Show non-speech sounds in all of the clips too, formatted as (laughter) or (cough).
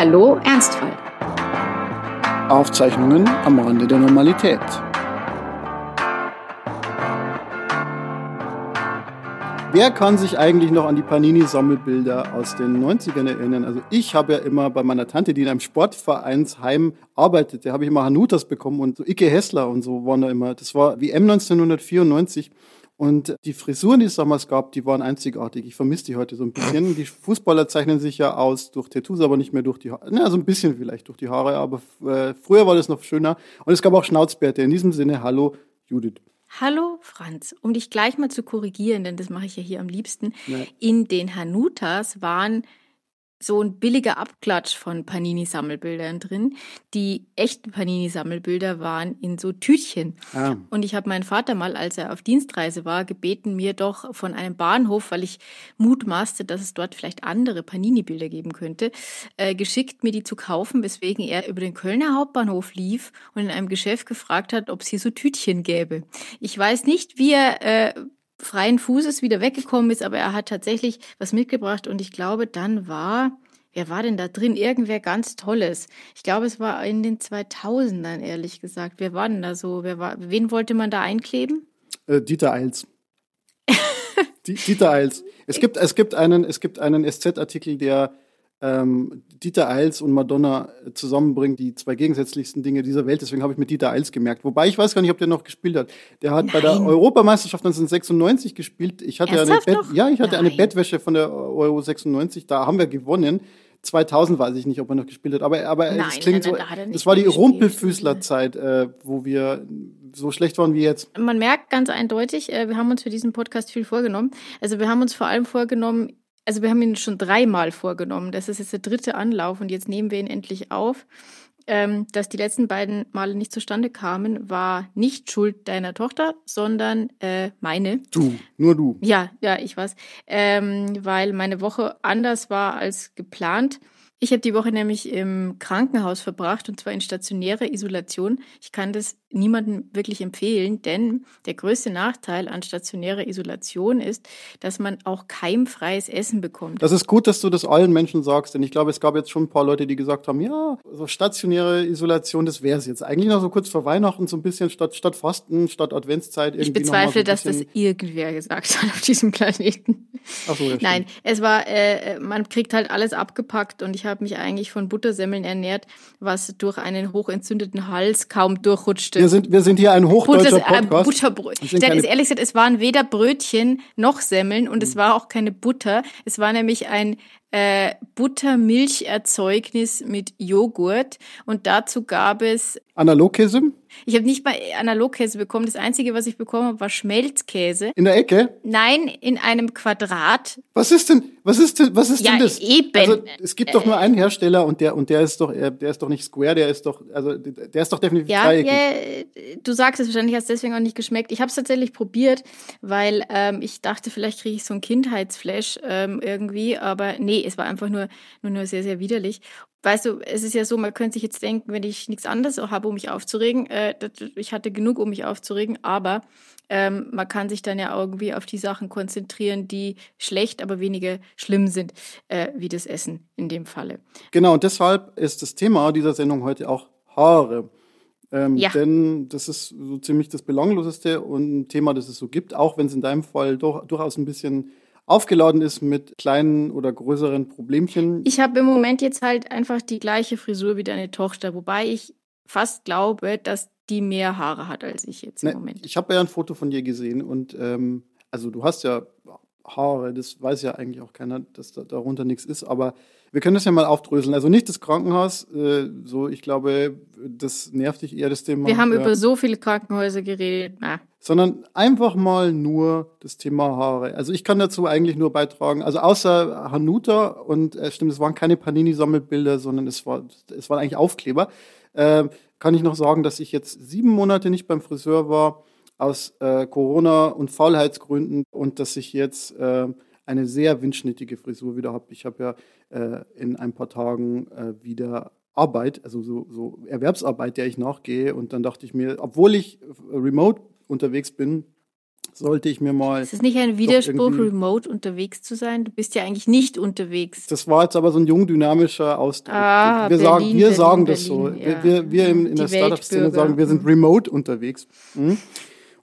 Hallo Ernstfall. Aufzeichnungen am Rande der Normalität. Wer kann sich eigentlich noch an die Panini-Sammelbilder aus den 90ern erinnern? Also ich habe ja immer bei meiner Tante, die in einem Sportvereinsheim arbeitete, habe ich immer Hanutas bekommen und so Icke Hessler und so waren da immer. Das war WM 1994 und die Frisuren, die es damals gab, die waren einzigartig. Ich vermisse die heute so ein bisschen. Die Fußballer zeichnen sich ja aus durch Tattoos, aber nicht mehr durch die Haare. Na, so ein bisschen vielleicht durch die Haare, aber äh, früher war das noch schöner. Und es gab auch Schnauzbärte. In diesem Sinne, hallo Judith. Hallo Franz, um dich gleich mal zu korrigieren, denn das mache ich ja hier am liebsten. Ja. In den Hanutas waren so ein billiger Abklatsch von Panini-Sammelbildern drin. Die echten Panini-Sammelbilder waren in so Tütchen. Ah. Und ich habe meinen Vater mal, als er auf Dienstreise war, gebeten, mir doch von einem Bahnhof, weil ich mutmaßte, dass es dort vielleicht andere Panini-Bilder geben könnte, äh, geschickt, mir die zu kaufen, weswegen er über den Kölner Hauptbahnhof lief und in einem Geschäft gefragt hat, ob es hier so Tütchen gäbe. Ich weiß nicht, wie er äh, freien Fußes wieder weggekommen ist, aber er hat tatsächlich was mitgebracht und ich glaube, dann war, wer war denn da drin? Irgendwer ganz Tolles. Ich glaube, es war in den 2000ern, ehrlich gesagt. Wer war denn da so? Wer war, wen wollte man da einkleben? Äh, Dieter Eils. (laughs) Dieter Eils. Es gibt, es gibt einen, es gibt einen SZ-Artikel, der ähm, Dieter Eils und Madonna zusammenbringt, die zwei gegensätzlichsten Dinge dieser Welt. Deswegen habe ich mit Dieter Eils gemerkt. Wobei ich weiß gar nicht, ob der noch gespielt hat. Der hat Nein. bei der Europameisterschaft 1996 gespielt. Ich hatte eine Bett, ja, ich hatte Nein. eine Bettwäsche von der Euro 96. Da haben wir gewonnen. 2000 weiß ich nicht, ob er noch gespielt hat, aber, aber Nein, es klingt so, das war die Rumpelfüßlerzeit, äh, wo wir so schlecht waren wie jetzt. Man merkt ganz eindeutig, äh, wir haben uns für diesen Podcast viel vorgenommen. Also wir haben uns vor allem vorgenommen, also wir haben ihn schon dreimal vorgenommen. Das ist jetzt der dritte Anlauf und jetzt nehmen wir ihn endlich auf. Ähm, dass die letzten beiden Male nicht zustande kamen, war nicht Schuld deiner Tochter, sondern äh, meine. Du, nur du. Ja, ja, ich weiß. Ähm, weil meine Woche anders war als geplant. Ich habe die Woche nämlich im Krankenhaus verbracht und zwar in stationärer Isolation. Ich kann das niemandem wirklich empfehlen, denn der größte Nachteil an stationärer Isolation ist, dass man auch keimfreies Essen bekommt. Das ist gut, dass du das allen Menschen sagst, denn ich glaube, es gab jetzt schon ein paar Leute, die gesagt haben, ja, so stationäre Isolation, das wäre es jetzt. Eigentlich noch so kurz vor Weihnachten, so ein bisschen statt, statt Fasten, statt Adventszeit. Irgendwie ich bezweifle, so dass das irgendwer gesagt hat auf diesem Planeten. Ach so, ja, Nein, es war, äh, man kriegt halt alles abgepackt und ich habe mich eigentlich von Buttersemmeln ernährt, was durch einen hochentzündeten Hals kaum durchrutschte wir sind, wir sind hier ein hochdeutscher Butter, Podcast. Butterbrötchen. Denn ehrlich gesagt, es waren weder Brötchen noch Semmeln und es mhm. war auch keine Butter. Es war nämlich ein äh, Buttermilcherzeugnis mit Joghurt und dazu gab es Analogkäse? Ich habe nicht mal Analogkäse bekommen. Das Einzige, was ich bekommen habe, war Schmelzkäse. In der Ecke? Nein, in einem Quadrat. Was ist denn, was ist denn, was ist ja, denn das? Eben. Also, es gibt doch nur einen Hersteller und der, und der ist doch, der ist doch nicht square, der ist doch, also, der ist doch definitiv ja, dreieckig. Ja, du sagst es wahrscheinlich, hast deswegen auch nicht geschmeckt. Ich habe es tatsächlich probiert, weil ähm, ich dachte, vielleicht kriege ich so ein Kindheitsflash ähm, irgendwie, aber nee, es war einfach nur, nur, nur sehr, sehr widerlich weißt du, es ist ja so, man könnte sich jetzt denken, wenn ich nichts anderes habe, um mich aufzuregen, äh, ich hatte genug, um mich aufzuregen, aber ähm, man kann sich dann ja irgendwie auf die Sachen konzentrieren, die schlecht, aber weniger schlimm sind, äh, wie das Essen in dem Falle. Genau, und deshalb ist das Thema dieser Sendung heute auch Haare. Ähm, ja. Denn das ist so ziemlich das Belangloseste und ein Thema, das es so gibt, auch wenn es in deinem Fall doch, durchaus ein bisschen aufgeladen ist mit kleinen oder größeren Problemchen. Ich habe im Moment jetzt halt einfach die gleiche Frisur wie deine Tochter, wobei ich fast glaube, dass die mehr Haare hat als ich jetzt im ne, Moment. Ich habe ja ein Foto von dir gesehen und ähm, also du hast ja Haare, das weiß ja eigentlich auch keiner, dass da, darunter nichts ist, aber wir können das ja mal aufdröseln. Also nicht das Krankenhaus, äh, so ich glaube, das nervt dich eher das Thema. Wir haben ja. über so viele Krankenhäuser geredet. Na. Sondern einfach mal nur das Thema Haare. Also ich kann dazu eigentlich nur beitragen, also außer Hanuta und äh, stimmt, es waren keine Panini-Sammelbilder, sondern es, war, es waren eigentlich Aufkleber, äh, kann ich noch sagen, dass ich jetzt sieben Monate nicht beim Friseur war aus äh, Corona- und Faulheitsgründen und dass ich jetzt äh, eine sehr windschnittige Frisur wieder habe. Ich habe ja äh, in ein paar Tagen äh, wieder Arbeit, also so, so Erwerbsarbeit, der ich nachgehe. Und dann dachte ich mir, obwohl ich remote unterwegs bin, sollte ich mir mal. Ist es nicht ein Widerspruch, remote unterwegs zu sein? Du bist ja eigentlich nicht unterwegs. Das war jetzt aber so ein jung dynamischer Ausdruck. Ah, wir Berlin, sagen, wir Berlin, sagen das Berlin, so. ja. Wir, wir in, in Die der Startup-Szene sagen, wir sind remote unterwegs. Mhm.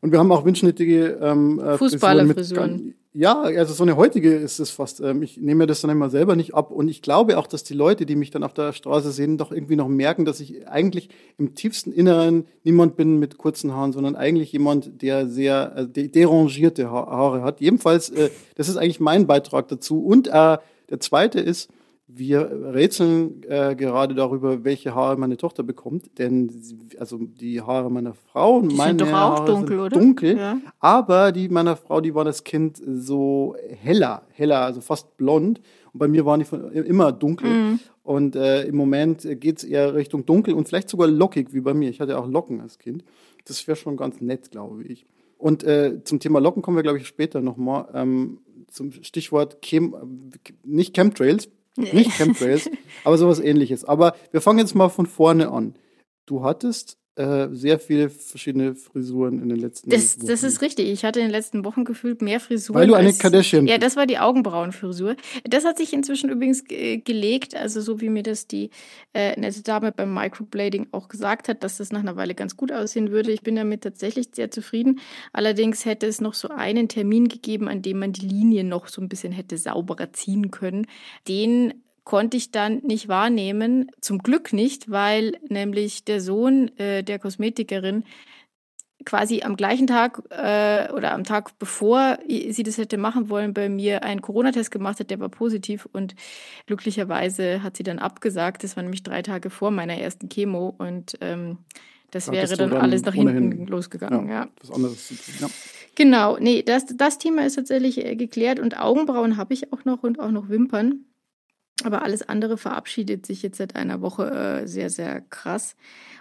Und wir haben auch windschnittige ähm, äh, Fußballerfrisuren. Ja, also so eine heutige ist es fast. Ähm, ich nehme mir das dann immer selber nicht ab. Und ich glaube auch, dass die Leute, die mich dann auf der Straße sehen, doch irgendwie noch merken, dass ich eigentlich im tiefsten Inneren niemand bin mit kurzen Haaren, sondern eigentlich jemand, der sehr äh, de derangierte ha Haare hat. Jedenfalls, äh, das ist eigentlich mein Beitrag dazu. Und äh, der zweite ist, wir rätseln äh, gerade darüber, welche Haare meine Tochter bekommt, denn sie- also die Haare meiner Frau und Die meine sind doch auch Haare dunkel, sind oder? dunkel, Ja. aber die meiner Frau, die war das Kind so heller, heller, also fast blond und bei mir waren die von, immer dunkel Mhm. und äh, im Moment geht es eher Richtung dunkel und vielleicht sogar lockig wie bei mir. Ich hatte auch Locken als Kind. Das wäre schon ganz nett, glaube ich. Und äh, zum Thema Locken kommen wir, glaube ich, später nochmal. Ähm, zum Stichwort Chem, nicht Chemtrails, nicht Chemtrails, aber sowas ähnliches. Aber wir fangen jetzt mal von vorne an. Du hattest äh, sehr viele verschiedene Frisuren in den letzten Das, Wochen. das ist richtig. Ich hatte in den letzten Wochen gefühlt mehr Frisuren. Weil du eine als, Kardashian Ja, das war die Augenbrauenfrisur. Das hat sich inzwischen übrigens ge- gelegt, also so wie mir das die äh, nette Dame beim Microblading auch gesagt hat, dass das nach einer Weile ganz gut aussehen würde. Ich bin damit tatsächlich sehr zufrieden. Allerdings hätte es noch so einen Termin gegeben, an dem man die Linien noch so ein bisschen hätte sauberer ziehen können. Den konnte ich dann nicht wahrnehmen. Zum Glück nicht, weil nämlich der Sohn äh, der Kosmetikerin quasi am gleichen Tag äh, oder am Tag bevor sie das hätte machen wollen, bei mir einen Corona-Test gemacht hat, der war positiv und glücklicherweise hat sie dann abgesagt. Das war nämlich drei Tage vor meiner ersten Chemo und ähm, das Da wäre hattest du dann, dann alles nach hinten ohnehin- losgegangen. ja. anderes zu tun. Ja. Genau, nee, das, das Thema ist tatsächlich äh, geklärt und Augenbrauen habe ich auch noch und auch noch Wimpern. Aber alles andere verabschiedet sich jetzt seit einer Woche äh, sehr, sehr krass.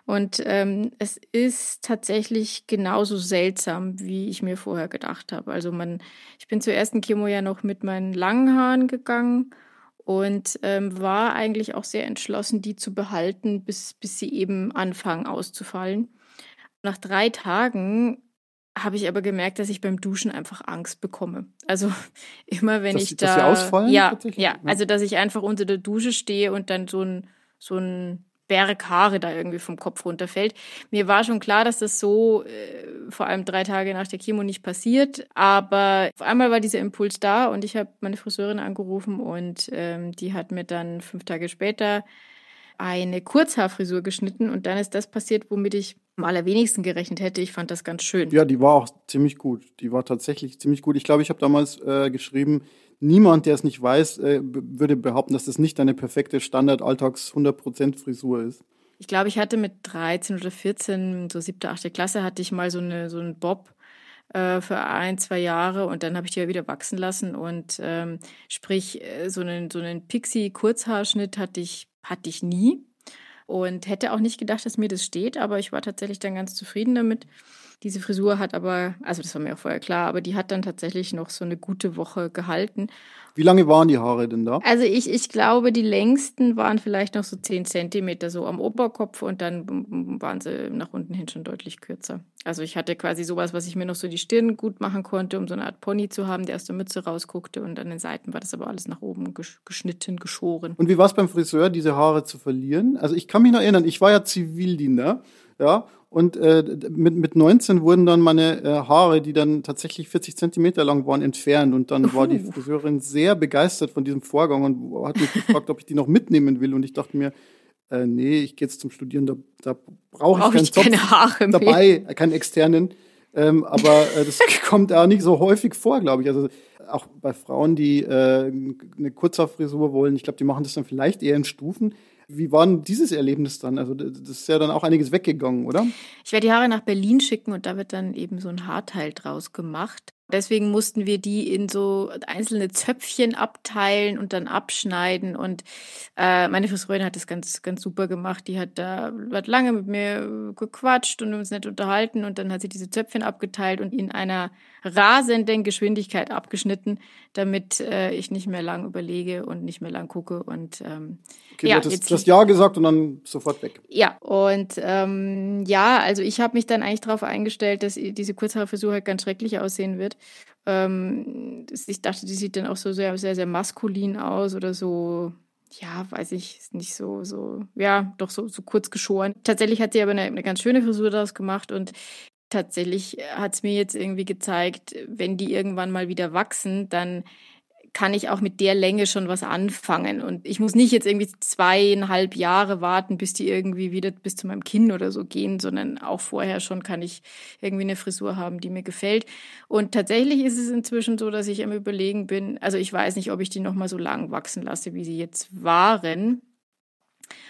Und ähm, es ist tatsächlich genauso seltsam, wie ich mir vorher gedacht habe. Also man, ich bin zur ersten Chemo ja noch mit meinen langen Haaren gegangen und ähm, war eigentlich auch sehr entschlossen, die zu behalten, bis, bis sie eben anfangen auszufallen. Nach drei Tagen habe ich aber gemerkt, dass ich beim Duschen einfach Angst bekomme. Also (laughs) immer wenn Dass ich da dass sie ausfallen ja, Ja. also dass ich einfach unter der Dusche stehe und dann so ein so ein Berg Haare da irgendwie vom Kopf runterfällt. Mir war schon klar, dass das so äh, vor allem drei Tage nach der Chemo nicht passiert, aber auf einmal war dieser Impuls da und ich habe meine Friseurin angerufen und ähm, die hat mir dann fünf Tage später eine Kurzhaarfrisur geschnitten und dann ist das passiert, womit ich am allerwenigsten gerechnet hätte. Ich fand das ganz schön. Ja, die war auch ziemlich gut. Die war tatsächlich ziemlich gut. Ich glaube, ich habe damals äh, geschrieben, niemand, der es nicht weiß, äh, würde behaupten, dass das nicht eine perfekte Standard-Alltags-100%-Frisur ist. Ich glaube, ich hatte mit 13 oder 14, so siebte, achte Klasse, hatte ich mal so, eine, so einen Bob äh, für ein, zwei Jahre und dann habe ich die ja wieder wachsen lassen. Und ähm, sprich, äh, so einen, so einen Pixie-Kurzhaarschnitt hatte ich, hatte ich nie und hätte auch nicht gedacht, dass mir das steht, aber ich war tatsächlich dann ganz zufrieden damit. Diese Frisur hat aber, also das war mir auch vorher klar, aber die hat dann tatsächlich noch so eine gute Woche gehalten. Wie lange waren die Haare denn da? Also ich, ich glaube, die längsten waren vielleicht noch so 10 Zentimeter so am Oberkopf und dann waren sie nach unten hin schon deutlich kürzer. Also ich hatte quasi sowas, was ich mir noch so die Stirn gut machen konnte, um so eine Art Pony zu haben, der aus der Mütze rausguckte und an den Seiten war das aber alles nach oben gesch- geschnitten, geschoren. Und wie war es beim Friseur, diese Haare zu verlieren? Also ich kann mich noch erinnern, ich war ja Zivildiener, ja, und äh, mit, mit 19 wurden dann meine äh, Haare, die dann tatsächlich 40 Zentimeter lang waren, entfernt. Und dann war die Friseurin sehr begeistert von diesem Vorgang und hat mich gefragt, ob ich die noch mitnehmen will. Und ich dachte mir, äh, nee, ich gehe jetzt zum Studieren, da, da brauche ich, keinen ich keine Haare mehr. dabei, keinen externen. Ähm, aber äh, das (laughs) kommt auch nicht so häufig vor, glaube ich. Also auch bei Frauen, die äh, eine Kurzhaarfrisur wollen, ich glaube, die machen das dann vielleicht eher in Stufen. Wie war denn dieses Erlebnis dann? Also das ist ja dann auch einiges weggegangen, oder? Ich werde die Haare nach Berlin schicken und da wird dann eben so ein Haarteil draus gemacht. Deswegen mussten wir die in so einzelne Zöpfchen abteilen und dann abschneiden. Und äh, meine Friseurin hat das ganz, ganz super gemacht. Die hat da hat lange mit mir gequatscht und uns nett unterhalten. Und dann hat sie diese Zöpfchen abgeteilt und in einer rasenden Geschwindigkeit abgeschnitten, damit äh, ich nicht mehr lang überlege und nicht mehr lang gucke. Und ähm, okay, ja, du hast das Ja gesagt und dann sofort weg. Ja, und ähm, ja, also ich habe mich dann eigentlich darauf eingestellt, dass diese Kurzhaarfrisur halt ganz schrecklich aussehen wird. Ähm, ich dachte, die sieht dann auch so sehr, sehr, sehr maskulin aus oder so ja, weiß ich, nicht so, so, ja, doch so, so kurz geschoren. Tatsächlich hat sie aber eine, eine ganz schöne Frisur daraus gemacht und tatsächlich hat es mir jetzt irgendwie gezeigt, wenn die irgendwann mal wieder wachsen, dann kann ich auch mit der Länge schon was anfangen. Und ich muss nicht jetzt irgendwie zweieinhalb Jahre warten, bis die irgendwie wieder bis zu meinem Kinn oder so gehen, sondern auch vorher schon kann ich irgendwie eine Frisur haben, die mir gefällt. Und tatsächlich ist es inzwischen so, dass ich am Überlegen bin, also ich weiß nicht, ob ich die nochmal so lang wachsen lasse, wie sie jetzt waren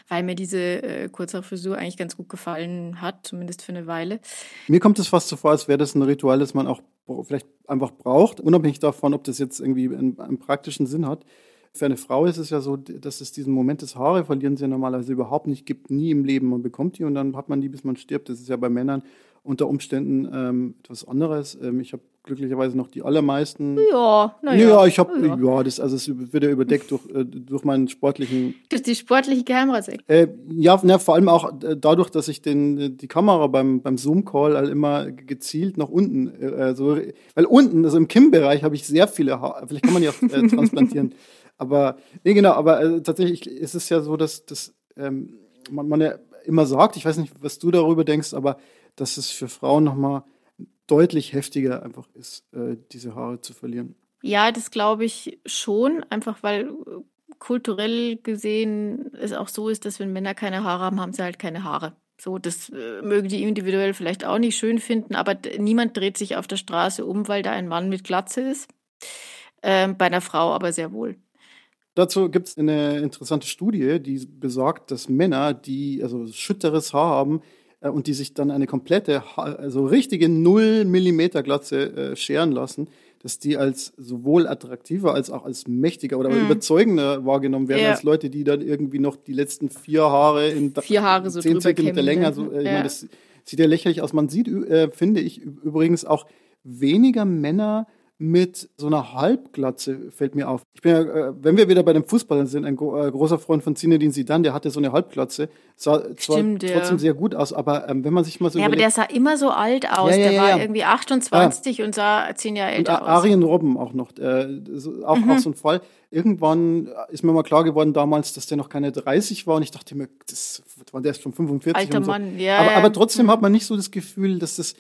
weil mir diese äh, Kurzhaarfrisur eigentlich ganz gut gefallen hat, zumindest für eine Weile. Mir kommt es fast so vor, als wäre das ein Ritual, das man auch vielleicht einfach braucht, unabhängig davon, ob das jetzt irgendwie einen, einen praktischen Sinn hat. Für eine Frau ist es ja so, dass es diesen Moment des Haare verlieren sie ja normalerweise überhaupt nicht gibt, nie im Leben. Man bekommt die und dann hat man die, bis man stirbt. Das ist ja bei Männern unter Umständen ähm, etwas anderes. Ähm, ich habe glücklicherweise noch die allermeisten. Ja, naja. Ja, ich habe, ja. ja, das, also es wird ja überdeckt durch, äh, durch meinen sportlichen. Durch die sportliche Kamerasekte. Äh, ja, na, vor allem auch äh, dadurch, dass ich den, die Kamera beim, beim Zoom-Call halt immer gezielt nach unten, äh, so, weil unten, also im Kim-Bereich habe ich sehr viele Haare, vielleicht kann man auch äh, transplantieren. (laughs) aber, nee, genau, aber äh, tatsächlich ist es ja so, dass, dass ähm, man, man ja immer sagt, ich weiß nicht, was du darüber denkst, aber dass es für Frauen nochmal deutlich heftiger einfach ist, äh, diese Haare zu verlieren. Ja, das glaube ich schon, einfach weil äh, kulturell gesehen es auch so ist, dass wenn Männer keine Haare haben, haben sie halt keine Haare. So, das äh, mögen die individuell vielleicht auch nicht schön finden, aber niemand dreht sich auf der Straße um, weil da ein Mann mit Glatze ist. Ähm, bei einer Frau aber sehr wohl. Dazu gibt es eine interessante Studie, die besagt, dass Männer, die also schütteres Haar haben, und die sich dann eine komplette, also richtige 0 Millimeter Glatze äh, scheren lassen, dass die als sowohl attraktiver als auch als mächtiger oder mhm. überzeugender wahrgenommen werden ja. als Leute, die dann irgendwie noch die letzten vier Haare in vier Haare so 10 Zentimeter länger. So, äh, ja. ich meine, das sieht ja lächerlich aus. Man sieht, äh, finde ich, übrigens auch weniger Männer mit so einer Halbglatze, fällt mir auf. Ich bin ja, äh, wenn wir wieder bei dem Fußballern sind, ein äh, großer Freund von Zinedine Zidane, der hatte so eine Halbglatze, sah zwar Stimmt, trotzdem ja. sehr gut aus, aber ähm, wenn man sich mal so Ja, überlegt, aber der sah immer so alt aus, ja, ja, der war irgendwie 28 und sah zehn Jahre älter aus. Arjen Robben auch noch, äh, auch, mhm. auch so ein Fall. Irgendwann ist mir mal klar geworden damals, dass der noch keine 30 war und ich dachte mir, das war der ist schon 45 Alter so. Mann, ja. Aber, aber trotzdem mhm. hat man nicht so das Gefühl, dass das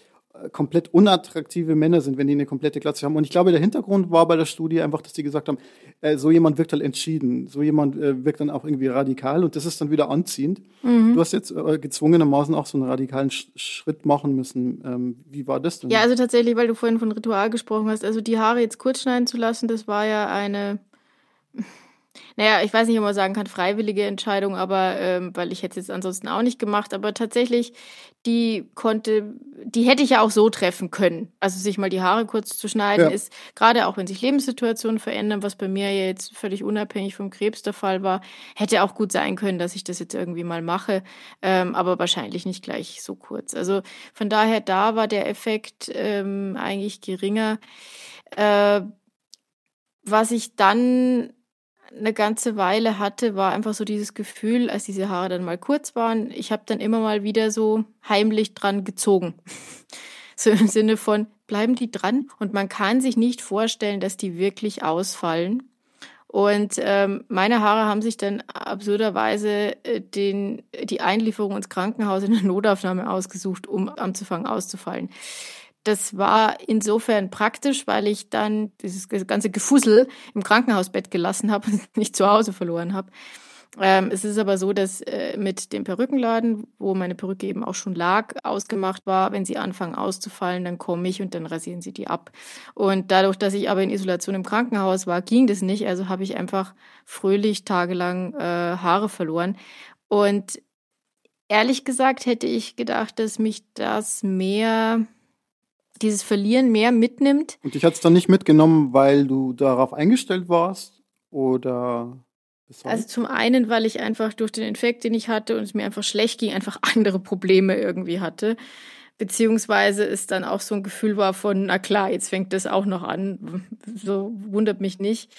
komplett unattraktive Männer sind, wenn die eine komplette Glatze haben. Und ich glaube, der Hintergrund war bei der Studie einfach, dass die gesagt haben, äh, so jemand wirkt halt entschieden, so jemand äh, wirkt dann auch irgendwie radikal und das ist dann wieder anziehend. Mhm. Du hast jetzt äh, gezwungenermaßen auch so einen radikalen Sch Schritt machen müssen. Ähm, wie war das denn? Ja, also tatsächlich, weil du vorhin von Ritual gesprochen hast, also die Haare jetzt kurz schneiden zu lassen, das war ja eine naja, ich weiß nicht, ob man sagen kann, freiwillige Entscheidung, aber ähm, weil ich hätte es jetzt ansonsten auch nicht gemacht, aber tatsächlich, die konnte, die hätte ich ja auch so treffen können. Also sich mal die Haare kurz zu schneiden, ja. ist gerade auch wenn sich Lebenssituationen verändern, was bei mir ja jetzt völlig unabhängig vom Krebs der Fall war, hätte auch gut sein können, dass ich das jetzt irgendwie mal mache, ähm, aber wahrscheinlich nicht gleich so kurz. Also von daher, da war der Effekt ähm, eigentlich geringer. Äh, was ich dann eine ganze Weile hatte, war einfach so dieses Gefühl, als diese Haare dann mal kurz waren, ich habe dann immer mal wieder so heimlich dran gezogen. (laughs) so im Sinne von, bleiben die dran? Und man kann sich nicht vorstellen, dass die wirklich ausfallen. Und ähm, meine Haare haben sich dann absurderweise äh, den, die Einlieferung ins Krankenhaus in der Notaufnahme ausgesucht, um anzufangen auszufallen. Das war insofern praktisch, weil ich dann dieses ganze Gefussel im Krankenhausbett gelassen habe und (laughs) nicht zu Hause verloren habe. Ähm, es ist aber so, dass äh, mit dem Perückenladen, wo meine Perücke eben auch schon lag, ausgemacht war, wenn sie anfangen auszufallen, dann komme ich und dann rasieren sie die ab. Und dadurch, dass ich aber in Isolation im Krankenhaus war, ging das nicht. Also habe ich einfach fröhlich tagelang äh, Haare verloren. Und ehrlich gesagt hätte ich gedacht, dass mich das mehr dieses Verlieren mehr mitnimmt. Und dich hat es dann nicht mitgenommen, weil du darauf eingestellt warst? Oder also zum einen, weil ich einfach durch den Infekt, den ich hatte und es mir einfach schlecht ging, einfach andere Probleme irgendwie hatte. Beziehungsweise es dann auch so ein Gefühl war von, na klar, jetzt fängt das auch noch an. So wundert mich nicht.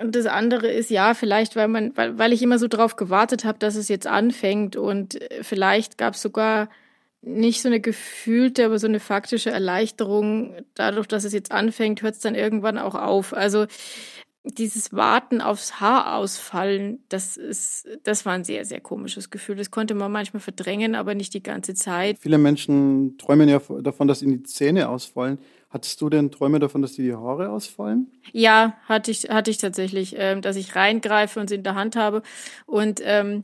Und das andere ist ja, vielleicht, weil man, weil, weil ich immer so drauf gewartet habe, dass es jetzt anfängt und vielleicht gab es sogar nicht so eine gefühlte, aber so eine faktische Erleichterung. Dadurch, dass es jetzt anfängt, hört es dann irgendwann auch auf. Also dieses Warten aufs Haar ausfallen, das ist, das war ein sehr, sehr komisches Gefühl. Das konnte man manchmal verdrängen, aber nicht die ganze Zeit. Viele Menschen träumen ja davon, dass ihnen die Zähne ausfallen. Hattest du denn Träume davon, dass dir die Haare ausfallen? Ja, hatte ich, hatte ich tatsächlich, ähm, dass ich reingreife und sie in der Hand habe. Und ähm,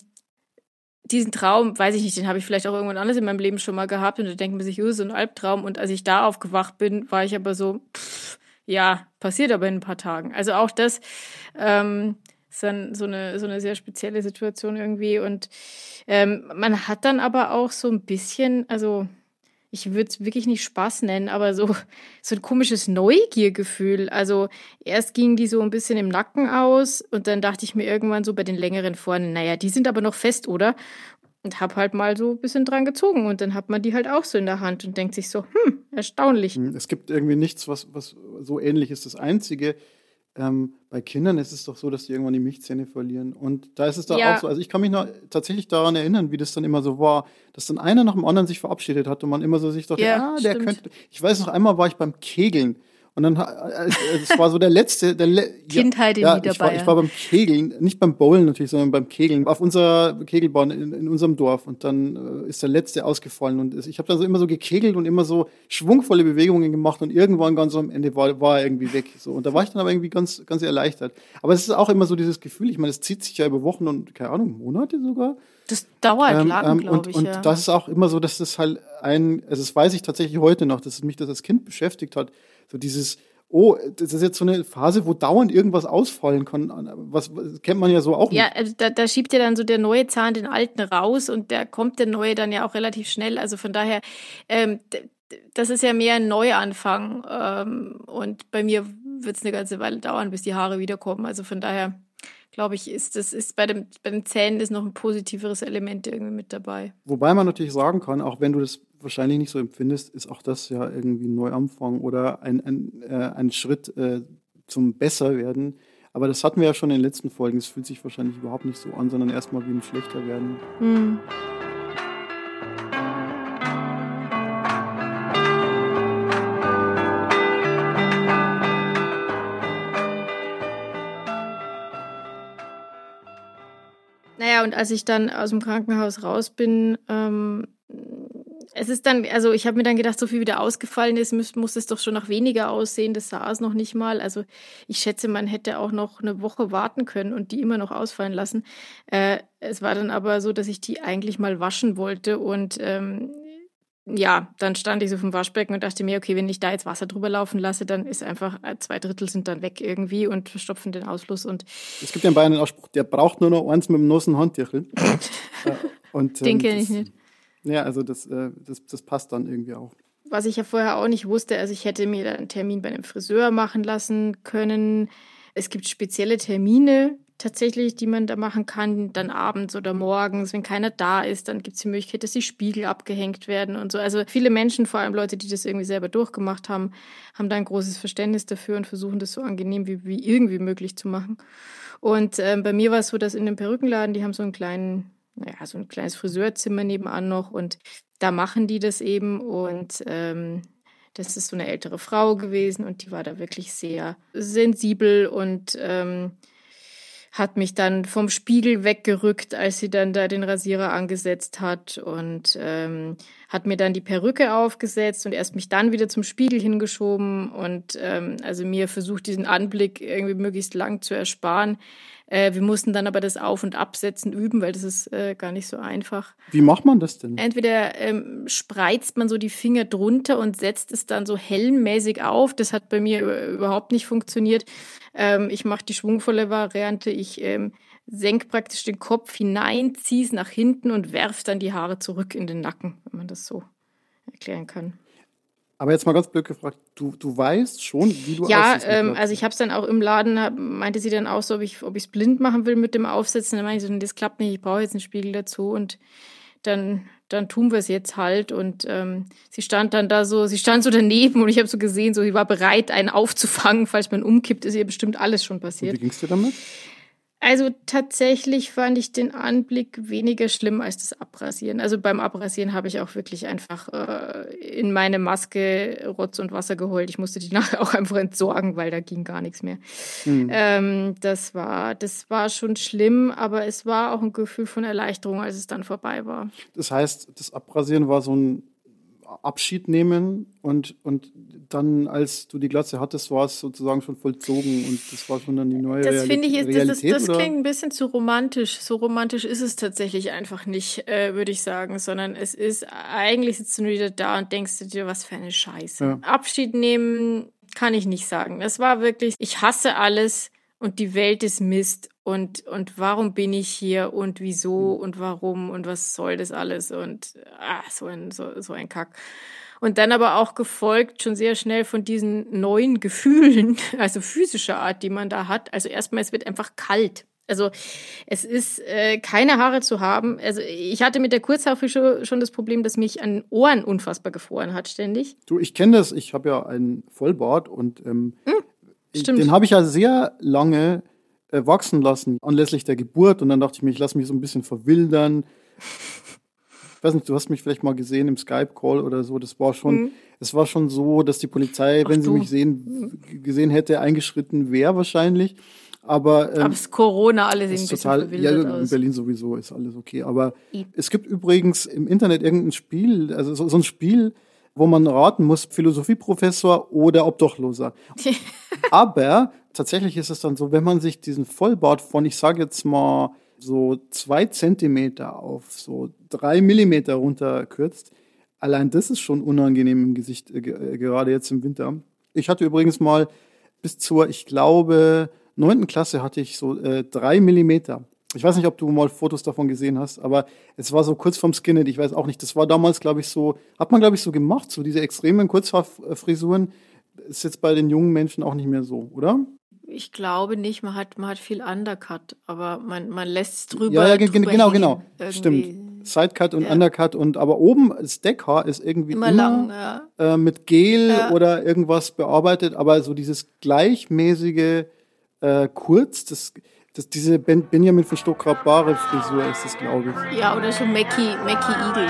diesen Traum, weiß ich nicht, den habe ich vielleicht auch irgendwann anders in meinem Leben schon mal gehabt. Und da denkt man sich, oh, so ein Albtraum. Und als ich da aufgewacht bin, war ich aber so, pff, ja, passiert aber in ein paar Tagen. Also auch das ähm, ist dann so eine, so eine sehr spezielle Situation irgendwie. Und ähm, man hat dann aber auch so ein bisschen, also ich würde es wirklich nicht Spaß nennen, aber so, (laughs) so ein komisches Neugiergefühl. Also erst ging die so ein bisschen im Nacken aus und dann dachte ich mir irgendwann so bei den längeren vorne, naja, die sind aber noch fest, oder? und habe halt mal so ein bisschen dran gezogen und dann hat man die halt auch so in der Hand und denkt sich so, hm, erstaunlich. Hm, es gibt irgendwie nichts, was, was so ähnlich ist. Das Einzige, ähm, bei Kindern ist es doch so, dass die irgendwann die Milchzähne verlieren. Und da ist es da ja. auch so. Also ich kann mich noch tatsächlich daran erinnern, wie das dann immer so war, dass dann einer nach dem anderen sich verabschiedet hat und man immer so sich dachte, ja, ah, der stimmt. könnte. Ich weiß noch einmal war ich beim Kegeln und dann, äh, es war so der letzte, der Le Kindheit ja, in ja, ich war, ich war beim Kegeln, nicht beim Bowlen natürlich, sondern beim Kegeln auf unserer Kegelbahn in, in unserem Dorf. Und dann äh, ist der letzte ausgefallen und ich habe dann so immer so gekegelt und immer so schwungvolle Bewegungen gemacht und irgendwann ganz am Ende war, war er irgendwie weg. So und da war ich dann aber irgendwie ganz, ganz erleichtert. Aber es ist auch immer so dieses Gefühl. Ich meine, es zieht sich ja über Wochen und keine Ahnung Monate sogar. Das dauert ähm, lang, ähm, glaube ich. Und ja. das ist auch immer so, dass das halt ein, also das weiß ich tatsächlich heute noch, dass mich das als Kind beschäftigt hat so dieses, oh, das ist jetzt so eine Phase, wo dauernd irgendwas ausfallen kann. Was, was kennt man ja so auch. Ja, also da, da schiebt ja dann so der neue Zahn den alten raus und da kommt der neue dann ja auch relativ schnell. Also von daher, ähm, das ist ja mehr ein Neuanfang. Ähm, und bei mir wird es eine ganze Weile dauern, bis die Haare wiederkommen. Also von daher glaube ich, ist das ist bei, dem, bei den Zähnen ist noch ein positiveres Element irgendwie mit dabei. Wobei man natürlich sagen kann, auch wenn du das wahrscheinlich nicht so empfindest, ist auch das ja irgendwie ein Neuanfang oder ein, ein, äh, ein Schritt äh, zum Besserwerden. Aber das hatten wir ja schon in den letzten Folgen. Es fühlt sich wahrscheinlich überhaupt nicht so an, sondern erstmal wie ein schlechter werden. Hm. Naja, und als ich dann aus dem Krankenhaus raus bin, ähm, es ist dann, also ich habe mir dann gedacht, so viel wieder ausgefallen ist, muss, muss es doch schon noch weniger aussehen. Das sah es noch nicht mal. Also ich schätze, man hätte auch noch eine Woche warten können und die immer noch ausfallen lassen. Äh, es war dann aber so, dass ich die eigentlich mal waschen wollte und ähm, ja, dann stand ich so vom Waschbecken und dachte mir, okay, wenn ich da jetzt Wasser drüber laufen lasse, dann ist einfach äh, zwei Drittel sind dann weg irgendwie und verstopfen den Ausfluss und. Es gibt ja in Bayern einen Ausspruch, der braucht nur noch eins mit dem nassen Handtüchel. (laughs) und, ähm, den kenne ich nicht. Ja, also das, äh, das, das passt dann irgendwie auch. Was ich ja vorher auch nicht wusste, also ich hätte mir da einen Termin bei einem Friseur machen lassen können. Es gibt spezielle Termine tatsächlich, die man da machen kann, dann abends oder morgens, wenn keiner da ist, dann gibt es die Möglichkeit, dass die Spiegel abgehängt werden und so. Also viele Menschen, vor allem Leute, die das irgendwie selber durchgemacht haben, haben da ein großes Verständnis dafür und versuchen das so angenehm wie, wie irgendwie möglich zu machen. Und äh, bei mir war es so, dass in dem Perückenladen, die haben so einen kleinen naja, so ein kleines Friseurzimmer nebenan noch und da machen die das eben und ähm, das ist so eine ältere Frau gewesen und die war da wirklich sehr sensibel und ähm, hat mich dann vom Spiegel weggerückt, als sie dann da den Rasierer angesetzt hat und ähm, hat mir dann die Perücke aufgesetzt und erst mich dann wieder zum Spiegel hingeschoben und ähm, also mir versucht, diesen Anblick irgendwie möglichst lang zu ersparen. Äh, wir mussten dann aber das Auf- und Absetzen üben, weil das ist äh, gar nicht so einfach. Wie macht man das denn? Entweder ähm, spreizt man so die Finger drunter und setzt es dann so hellenmäßig auf. Das hat bei mir überhaupt nicht funktioniert. Ähm, ich mache die schwungvolle Variante. Ich ähm, senk praktisch den Kopf hinein, ziehe es nach hinten und werf dann die Haare zurück in den Nacken, wenn man das so erklären kann. Aber jetzt mal ganz blöd gefragt, du, du weißt schon, wie du Ja, ähm, also ich habe es dann auch im Laden, hab, meinte sie dann auch so, ob ich es blind machen will mit dem Aufsetzen. Dann meinte ich so, das klappt nicht, ich brauche jetzt einen Spiegel dazu. Und dann, dann tun wir es jetzt halt. Und ähm, sie stand dann da so, sie stand so daneben und ich habe so gesehen, so sie war bereit, einen aufzufangen, falls man umkippt, ist ihr bestimmt alles schon passiert. Und wie ging's dir damit? Also tatsächlich fand ich den Anblick weniger schlimm als das Abrasieren. Also beim Abrasieren habe ich auch wirklich einfach äh, in meine Maske Rotz und Wasser geholt. Ich musste die (laughs) nachher auch einfach entsorgen, weil da ging gar nichts mehr. Mhm. Ähm, das war, das war schon schlimm, aber es war auch ein Gefühl von Erleichterung, als es dann vorbei war. Das heißt, das Abrasieren war so ein Abschied nehmen und, und dann, als du die Glatze hattest, war es sozusagen schon vollzogen und das war schon dann die neue das Realität. Ich, das, das, das klingt ein bisschen zu romantisch. So romantisch ist es tatsächlich einfach nicht, äh, würde ich sagen, sondern es ist, eigentlich sitzt du nur wieder da und denkst dir, was für eine Scheiße. Ja. Abschied nehmen kann ich nicht sagen. Das war wirklich, ich hasse alles und die Welt ist Mist und, und warum bin ich hier und wieso hm. und warum und was soll das alles und ah, so, ein, so, so ein Kack. Und dann aber auch gefolgt schon sehr schnell von diesen neuen Gefühlen, (laughs) also physischer Art, die man da hat. Also erstmal, es wird einfach kalt. Also es ist äh, keine Haare zu haben. Also ich hatte mit der Kurzhaarfrische schon das Problem, dass mich an Ohren unfassbar gefroren hat ständig. Du, ich kenne das. Ich habe ja einen Vollbart und ähm, hm. Stimmt. Den habe ich ja sehr lange äh, wachsen lassen, anlässlich der Geburt. Und dann dachte ich mir, ich lasse mich so ein bisschen verwildern. Ich weiß nicht, du hast mich vielleicht mal gesehen im Skype-Call oder so. Das war schon, mhm. es war schon so, dass die Polizei, Ach, wenn sie mich sehen, gesehen hätte, eingeschritten wäre wahrscheinlich. Aber, ähm, Aber es ist Corona, alle sehen ein total, bisschen verwildert ja, in Berlin sowieso ist alles okay. Aber I. es gibt übrigens im Internet irgendein Spiel, also so, so ein Spiel, wo man raten muss, Philosophieprofessor oder Obdachloser. (laughs) Aber tatsächlich ist es dann so, wenn man sich diesen Vollbart von, ich sage jetzt mal, so zwei Zentimeter auf so drei Millimeter runterkürzt, allein das ist schon unangenehm im Gesicht, äh, äh, gerade jetzt im Winter. Ich hatte übrigens mal bis zur, ich glaube, neunten Klasse hatte ich so äh, drei Millimeter ich weiß nicht, ob du mal Fotos davon gesehen hast, aber es war so kurz vorm Skinhead, ich weiß auch nicht. Das war damals, glaube ich, so, hat man, glaube ich, so gemacht, so diese extremen Kurzhaarfrisuren. Ist jetzt bei den jungen Menschen auch nicht mehr so, oder? Ich glaube nicht, man hat, man hat viel Undercut, aber man, man lässt es drüber. Ja, ja drüber genau, genau. Stimmt. Sidecut und ja. Undercut und aber oben das Deckhaar ist irgendwie immer, immer lang, ja. äh, mit Gel ja. oder irgendwas bearbeitet, aber so dieses gleichmäßige äh, Kurz, das das, diese ben, Benjamin von Stuckrad Bare Frisur ist es, glaube ich. Ja, oder so Mackie, Mackie Eagle.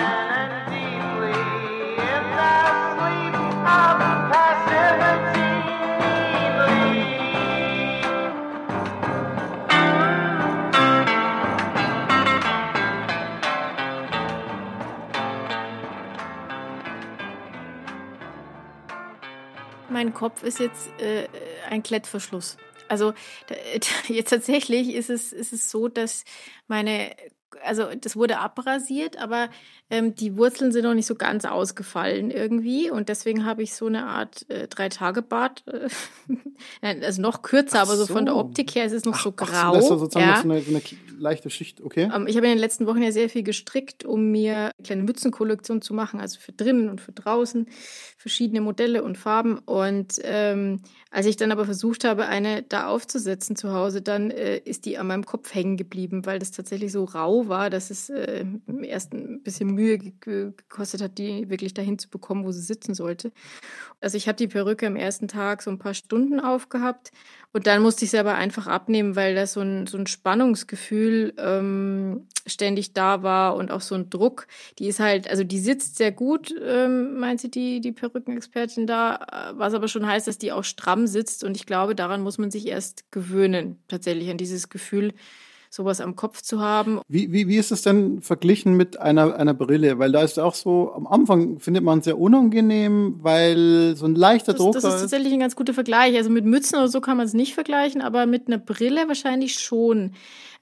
Mein Kopf ist jetzt äh, ein Klettverschluss. Also (laughs) jetzt tatsächlich ist es, ist es so, dass meine also das wurde abrasiert, aber ähm, die Wurzeln sind noch nicht so ganz ausgefallen irgendwie. Und deswegen habe ich so eine Art äh, Drei-Tage-Bart. Äh, (laughs) also noch kürzer, so. aber so von der Optik her ist es noch ach, so grau. Ach, das ist sozusagen ja. so, eine, so eine leichte Schicht, okay. Ähm, ich habe in den letzten Wochen ja sehr viel gestrickt, um mir eine kleine Mützenkollektion zu machen, also für drinnen und für draußen, verschiedene Modelle und Farben. Und ähm, als ich dann aber versucht habe, eine da aufzusetzen zu Hause, dann äh, ist die an meinem Kopf hängen geblieben, weil das tatsächlich so rau war, dass es äh, im ersten ein bisschen Mühe gekostet hat, die wirklich dahin zu bekommen, wo sie sitzen sollte. Also ich habe die Perücke am ersten Tag so ein paar Stunden aufgehabt und dann musste ich sie aber einfach abnehmen, weil da so ein, so ein Spannungsgefühl ähm, ständig da war und auch so ein Druck. Die ist halt, also die sitzt sehr gut, ähm, meint sie die, die Perückenexpertin da, was aber schon heißt, dass die auch stramm sitzt und ich glaube, daran muss man sich erst gewöhnen, tatsächlich an dieses Gefühl, sowas am Kopf zu haben. Wie, wie, wie ist es denn verglichen mit einer, einer Brille? Weil da ist auch so, am Anfang findet man es sehr unangenehm, weil so ein leichter das, Druck. Das ist tatsächlich ein ganz guter Vergleich. Also mit Mützen oder so kann man es nicht vergleichen, aber mit einer Brille wahrscheinlich schon.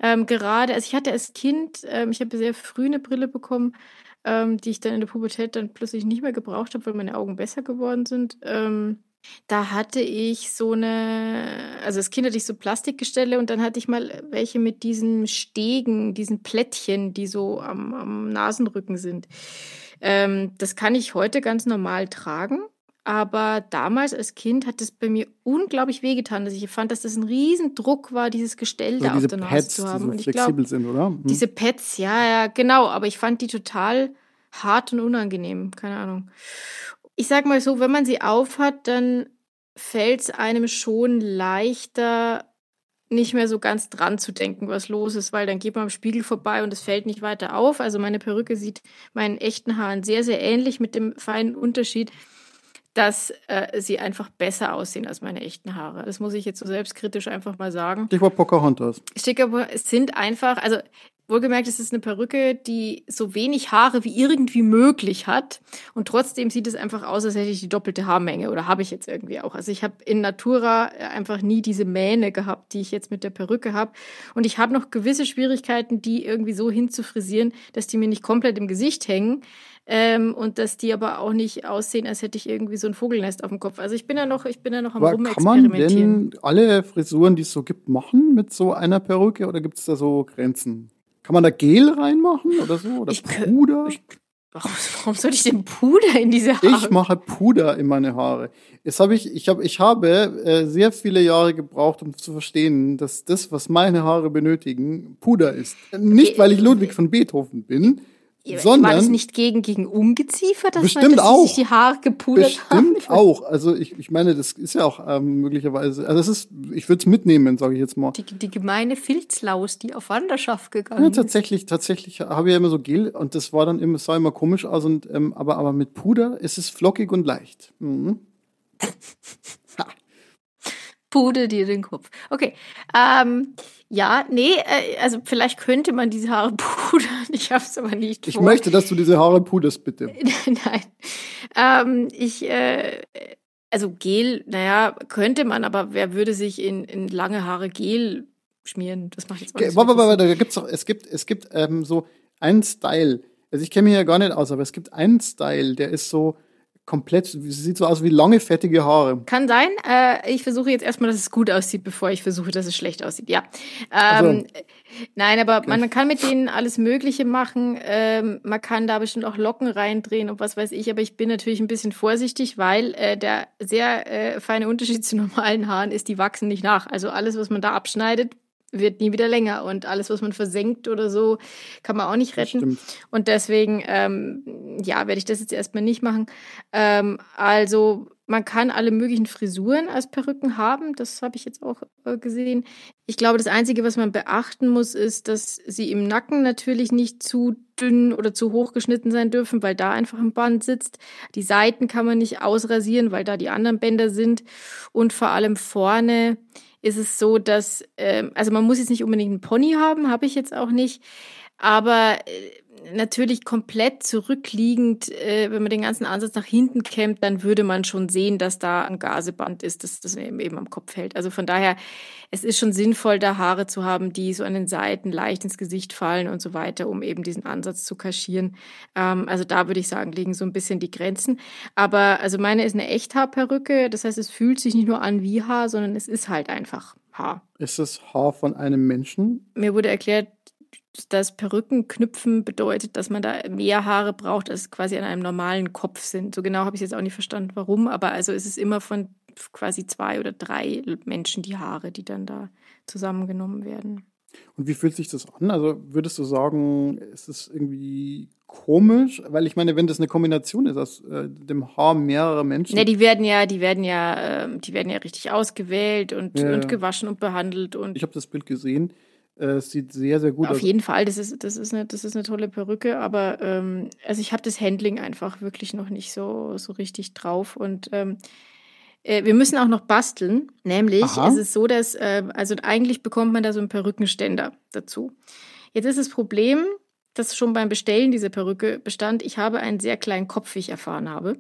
Ähm, gerade, also ich hatte als Kind, ähm, ich habe sehr früh eine Brille bekommen, ähm, die ich dann in der Pubertät dann plötzlich nicht mehr gebraucht habe, weil meine Augen besser geworden sind. Ähm, da hatte ich so eine, also als Kind hatte ich so Plastikgestelle und dann hatte ich mal welche mit diesen Stegen, diesen Plättchen, die so am, am Nasenrücken sind. Ähm, das kann ich heute ganz normal tragen. aber damals als Kind hat es bei mir unglaublich wehgetan, dass ich fand, dass das ein Riesendruck war, dieses Gestell da auf der Nase Pads, zu haben. Die so flexibel glaub, sind, oder? Hm. Diese Pads, ja, ja, genau. Aber ich fand die total hart und unangenehm. Keine Ahnung. Ich sag mal so, wenn man sie aufhat, dann fällt es einem schon leichter, nicht mehr so ganz dran zu denken, was los ist, weil dann geht man am Spiegel vorbei und es fällt nicht weiter auf. Also meine Perücke sieht meinen echten Haaren sehr, sehr ähnlich mit dem feinen Unterschied, dass äh, sie einfach besser aussehen als meine echten Haare. Das muss ich jetzt so selbstkritisch einfach mal sagen. Stichwort Pocahontas. Stichwort, es sind einfach, also Wohlgemerkt, es ist eine Perücke, die so wenig Haare wie irgendwie möglich hat. Und trotzdem sieht es einfach aus, als hätte ich die doppelte Haarmenge. Oder habe ich jetzt irgendwie auch. Also ich habe in Natura einfach nie diese Mähne gehabt, die ich jetzt mit der Perücke habe. Und ich habe noch gewisse Schwierigkeiten, die irgendwie so hinzufrisieren, dass die mir nicht komplett im Gesicht hängen. Ähm, und dass die aber auch nicht aussehen, als hätte ich irgendwie so ein Vogelnest auf dem Kopf. Also ich bin ja noch, ich bin ja noch am aber rumexperimentieren. Kann man denn alle Frisuren, die es so gibt, machen mit so einer Perücke oder gibt es da so Grenzen? Kann man da Gel reinmachen oder so? Oder ich, Puder? Ich, warum, warum soll ich denn Puder in diese Haare? Ich mache Puder in meine Haare. Jetzt habe ich, ich habe, ich habe äh, sehr viele Jahre gebraucht, um zu verstehen, dass das, was meine Haare benötigen, Puder ist. Nicht, weil ich Ludwig von Beethoven bin, sondern, war das nicht gegen, gegen Ungeziefer, dass, bestimmt man, dass auch, sich die Haare gepudert bestimmt haben? Bestimmt auch. Also ich, ich meine, das ist ja auch ähm, möglicherweise, also das ist, ich würde es mitnehmen, sage ich jetzt mal. Die, die gemeine Filzlaus, die auf Wanderschaft gegangen ja, tatsächlich, tatsächlich habe ich ja immer so Gel und das war dann immer, sah immer komisch aus und, ähm, aber, aber mit Puder ist es flockig und leicht. Mhm. (laughs) Puder dir den Kopf. Okay. Ähm, ja, nee, äh, also vielleicht könnte man diese Haare (laughs) pudern. Ich habe es aber nicht vor. Ich möchte, dass du diese Haare puderst, bitte. (laughs) Nein. Ähm, ich, äh, also Gel, naja, könnte man, aber wer würde sich in, in lange Haare Gel schmieren? Das macht jetzt auch nicht warte, warte, da gibt's doch, es gibt, es gibt ähm, so einen Style. Also ich kenne mich ja gar nicht aus, aber es gibt einen Style, der ist so, komplett, sieht so aus wie lange, fettige Haare. Kann sein. Äh, ich versuche jetzt erstmal, dass es gut aussieht, bevor ich versuche, dass es schlecht aussieht. Ja. Ähm, so. Nein, aber okay. man kann mit denen alles Mögliche machen. Ähm, man kann da bestimmt auch Locken reindrehen und was weiß ich. Aber ich bin natürlich ein bisschen vorsichtig, weil äh, der sehr äh, feine Unterschied (laughs) zu normalen Haaren ist, die wachsen nicht nach. Also alles, was man da abschneidet, wird nie wieder länger und alles, was man versenkt oder so, kann man auch nicht retten. Und deswegen, ähm, ja, werde ich das jetzt erstmal nicht machen. Ähm, also man kann alle möglichen Frisuren als Perücken haben, das habe ich jetzt auch äh, gesehen. Ich glaube, das Einzige, was man beachten muss, ist, dass sie im Nacken natürlich nicht zu dünn oder zu hoch geschnitten sein dürfen, weil da einfach ein Band sitzt. Die Seiten kann man nicht ausrasieren, weil da die anderen Bänder sind. Und vor allem vorne ist es so, dass, äh, also man muss jetzt nicht unbedingt einen Pony haben, habe ich jetzt auch nicht, aber äh, natürlich komplett zurückliegend, äh, wenn man den ganzen Ansatz nach hinten kämmt, dann würde man schon sehen, dass da ein Gaseband ist, das, das eben, eben am Kopf hält. Also von daher, es ist schon sinnvoll, da Haare zu haben, die so an den Seiten leicht ins Gesicht fallen und so weiter, um eben diesen Ansatz zu kaschieren. Ähm, also da würde ich sagen, liegen so ein bisschen die Grenzen. Aber also meine ist eine Echthaarperücke, das heißt, es fühlt sich nicht nur an wie Haar, sondern es ist halt einfach Haar. Ist es Haar von einem Menschen? Mir wurde erklärt, dass Perückenknüpfen bedeutet, dass man da mehr Haare braucht, als quasi an einem normalen Kopf sind. So genau habe ich jetzt auch nicht verstanden, warum, aber also ist es immer von quasi zwei oder drei Menschen die Haare, die dann da zusammengenommen werden. Und wie fühlt sich das an? Also würdest du sagen, ist es irgendwie komisch? Weil ich meine, wenn das eine Kombination ist aus äh, dem Haar mehrerer Menschen. Ne, die werden ja, die werden ja, äh, die werden ja richtig ausgewählt und, ja. und gewaschen und behandelt und. Ich habe das Bild gesehen. Äh, es sieht sehr, sehr gut Auf aus. Auf jeden Fall, das ist, das, ist eine, das ist eine tolle Perücke, aber ähm, also ich habe das Handling einfach wirklich noch nicht so, so richtig drauf. Und ähm, äh, wir müssen auch noch basteln, nämlich Aha. ist es so, dass, äh, also eigentlich bekommt man da so einen Perückenständer dazu. Jetzt ist das Problem, dass schon beim Bestellen dieser Perücke bestand, ich habe einen sehr kleinen Kopf, wie ich erfahren habe.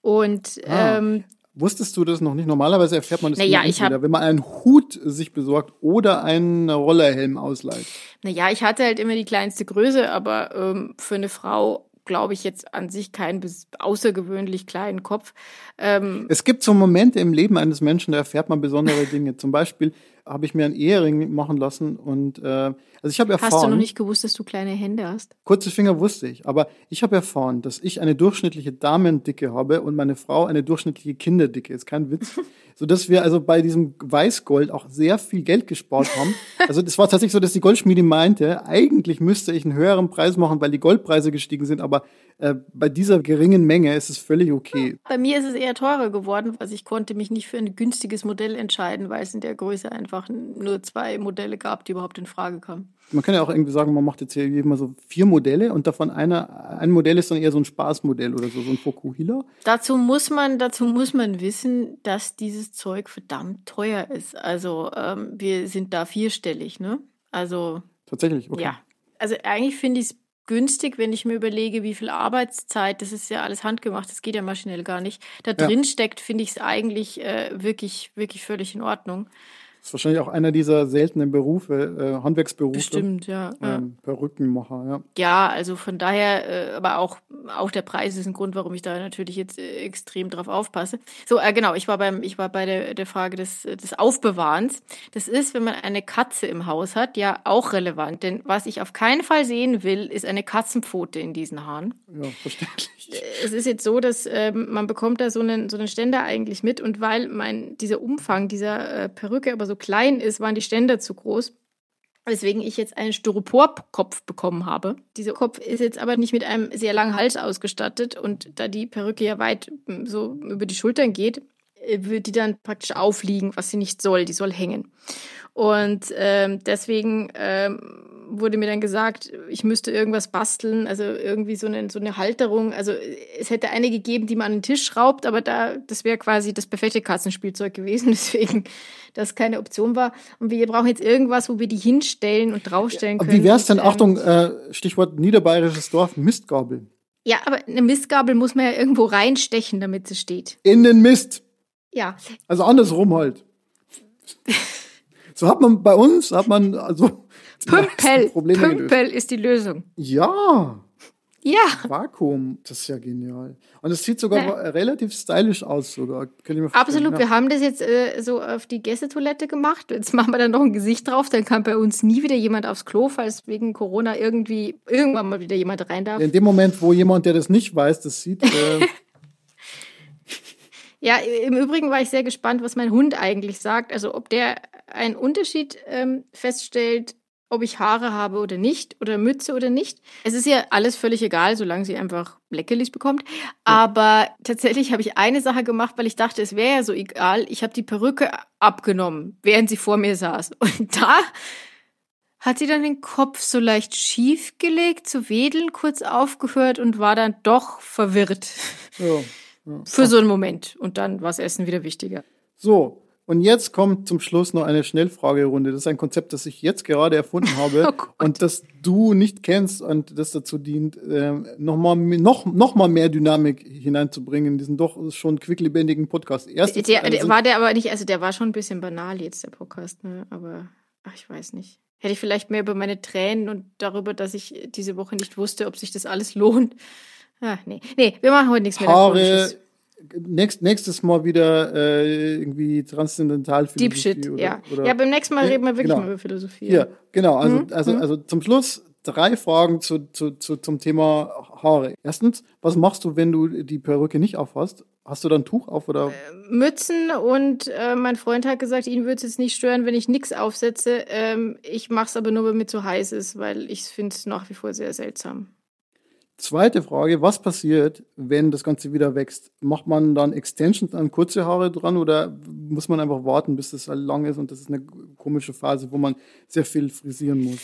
Und ah. ähm, Wusstest du das noch nicht? Normalerweise erfährt man das naja, ich hab, wenn man einen Hut sich besorgt oder einen Rollerhelm ausleiht. Naja, ich hatte halt immer die kleinste Größe, aber ähm, für eine Frau glaube ich jetzt an sich keinen außergewöhnlich kleinen Kopf. Ähm, es gibt so Momente im Leben eines Menschen, da erfährt man besondere Dinge. Zum Beispiel, habe ich mir einen Ehering machen lassen und äh, also ich habe erfahren. Hast du noch nicht gewusst, dass du kleine Hände hast? Kurze Finger wusste ich, aber ich habe erfahren, dass ich eine durchschnittliche Damendicke habe und meine Frau eine durchschnittliche Kinderdicke. Ist kein Witz. (laughs) so dass wir also bei diesem Weißgold auch sehr viel Geld gespart haben. Also es war tatsächlich so, dass die Goldschmiede meinte, eigentlich müsste ich einen höheren Preis machen, weil die Goldpreise gestiegen sind, aber äh, bei dieser geringen Menge ist es völlig okay. Bei mir ist es eher teurer geworden, also ich konnte mich nicht für ein günstiges Modell entscheiden, weil es in der Größe einfach nur zwei Modelle gab, die überhaupt in Frage kamen. Man kann ja auch irgendwie sagen, man macht jetzt hier immer so vier Modelle und davon einer, ein Modell ist dann eher so ein Spaßmodell oder so, so ein Fokuhila. Dazu muss man, dazu muss man wissen, dass dieses Zeug verdammt teuer ist. Also ähm, wir sind da vierstellig, ne? Also. Tatsächlich, okay. Ja. Also eigentlich finde ich es günstig, wenn ich mir überlege, wie viel Arbeitszeit, das ist ja alles handgemacht, das geht ja maschinell gar nicht, da drin ja. steckt, finde ich es eigentlich äh, wirklich, wirklich völlig in Ordnung. Das ist wahrscheinlich auch einer dieser seltenen Berufe, äh, Handwerksberufe. Bestimmt, ja. Ähm, Perückenmacher, ja. Ja, also von daher, äh, aber auch, auch der Preis ist ein Grund, warum ich da natürlich jetzt äh, extrem drauf aufpasse. So, äh, genau, ich war beim, ich war bei der, der Frage des, des Aufbewahrens. Das ist, wenn man eine Katze im Haus hat, ja auch relevant. Denn was ich auf keinen Fall sehen will, ist eine Katzenpfote in diesen Haaren. Ja, verständlich. Äh, es ist jetzt so, dass ähm, man bekommt da so einen, so einen Ständer eigentlich mit und weil mein, dieser Umfang dieser äh, Perücke aber so so klein ist, waren die Ständer zu groß. Weswegen ich jetzt einen Styroporkopf bekommen habe. Dieser Kopf ist jetzt aber nicht mit einem sehr langen Hals ausgestattet und da die Perücke ja weit hm, so über die Schultern geht, äh, wird die dann praktisch aufliegen, was sie nicht soll. Die soll hängen. Und ähm, deswegen ähm, wurde mir dann gesagt, ich müsste irgendwas basteln, also irgendwie so eine, so eine Halterung. Also es hätte eine gegeben, die man an den Tisch schraubt, aber da, das wäre quasi das perfekte Katzenspielzeug gewesen, (laughs) deswegen das keine Option war. Und wir brauchen jetzt irgendwas, wo wir die hinstellen und draufstellen können. Wie wäre es denn, und, ähm, Achtung, äh, Stichwort niederbayerisches Dorf, Mistgabel. Ja, aber eine Mistgabel muss man ja irgendwo reinstechen, damit sie steht. In den Mist. Ja. Also andersrum halt. (laughs) so hat man bei uns, hat man, also Pümpel. Pümpel ist die Lösung. Ja. Ja. Vakuum, das ist ja genial. Und es sieht sogar ja. relativ stylisch aus sogar. Absolut, ja. wir haben das jetzt äh, so auf die Gästetoilette gemacht. Jetzt machen wir da noch ein Gesicht drauf, dann kann bei uns nie wieder jemand aufs Klo, falls wegen Corona irgendwie irgendwann mal wieder jemand rein darf. In dem Moment, wo jemand, der das nicht weiß, das sieht. Äh (laughs) ja, im Übrigen war ich sehr gespannt, was mein Hund eigentlich sagt. Also ob der einen Unterschied ähm, feststellt ob ich Haare habe oder nicht oder Mütze oder nicht. Es ist ja alles völlig egal, solange sie einfach Leckerlis bekommt. Aber tatsächlich habe ich eine Sache gemacht, weil ich dachte, es wäre ja so egal. Ich habe die Perücke abgenommen, während sie vor mir saß. (laughs) Und da hat sie dann den Kopf so leicht schief gelegt, zu wedeln, kurz aufgehört und war dann doch verwirrt. Ja. Für so einen Moment. Und dann war das Essen wieder wichtiger. So, und jetzt kommt zum Schluss noch eine Schnellfragerunde. Das ist ein Konzept, das ich jetzt gerade erfunden habe (laughs) oh und das du nicht kennst und das dazu dient, äh, nochmal noch, noch mal mehr Dynamik hineinzubringen in diesen doch schon quicklebendigen Podcast. Erste der, der war der aber nicht, also der war schon ein bisschen banal jetzt, der Podcast, ne? aber ach, ich weiß nicht. Hätte ich vielleicht mehr über meine Tränen und darüber, dass ich diese Woche nicht wusste, ob sich das alles lohnt. Ach, nee. Nee, wir machen heute nichts mehr. Haare, nächst, nächstes Mal wieder äh, irgendwie transzendental Deep Shit, oder, ja. Oder, ja, beim nächsten Mal reden wir wirklich genau. mal über Philosophie. Ja, genau. Also, hm? also, hm? also zum Schluss drei Fragen zu, zu, zu, zum Thema Haare. Erstens, was machst du, wenn du die Perücke nicht aufhast? Hast du dann ein Tuch auf oder? Äh, Mützen und äh, mein Freund hat gesagt, ihn würde es jetzt nicht stören, wenn ich nichts aufsetze. Ähm, ich mache es aber nur, wenn mir zu heiß ist, weil ich finde es nach wie vor sehr seltsam. Zweite Frage, was passiert, wenn das Ganze wieder wächst? Macht man dann Extensions an kurze Haare dran oder muss man einfach warten, bis das lang ist und das ist eine komische Phase, wo man sehr viel frisieren muss?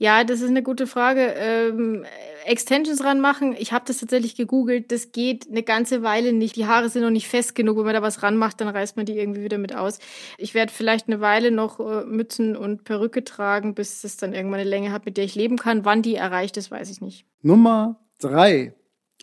Ja, das ist eine gute Frage. Ähm, Extensions ranmachen, ich habe das tatsächlich gegoogelt, das geht eine ganze Weile nicht. Die Haare sind noch nicht fest genug. Wenn man da was ranmacht, dann reißt man die irgendwie wieder mit aus. Ich werde vielleicht eine Weile noch äh, Mützen und Perücke tragen, bis es dann irgendwann eine Länge hat, mit der ich leben kann. Wann die erreicht ist, weiß ich nicht. Nummer Drei.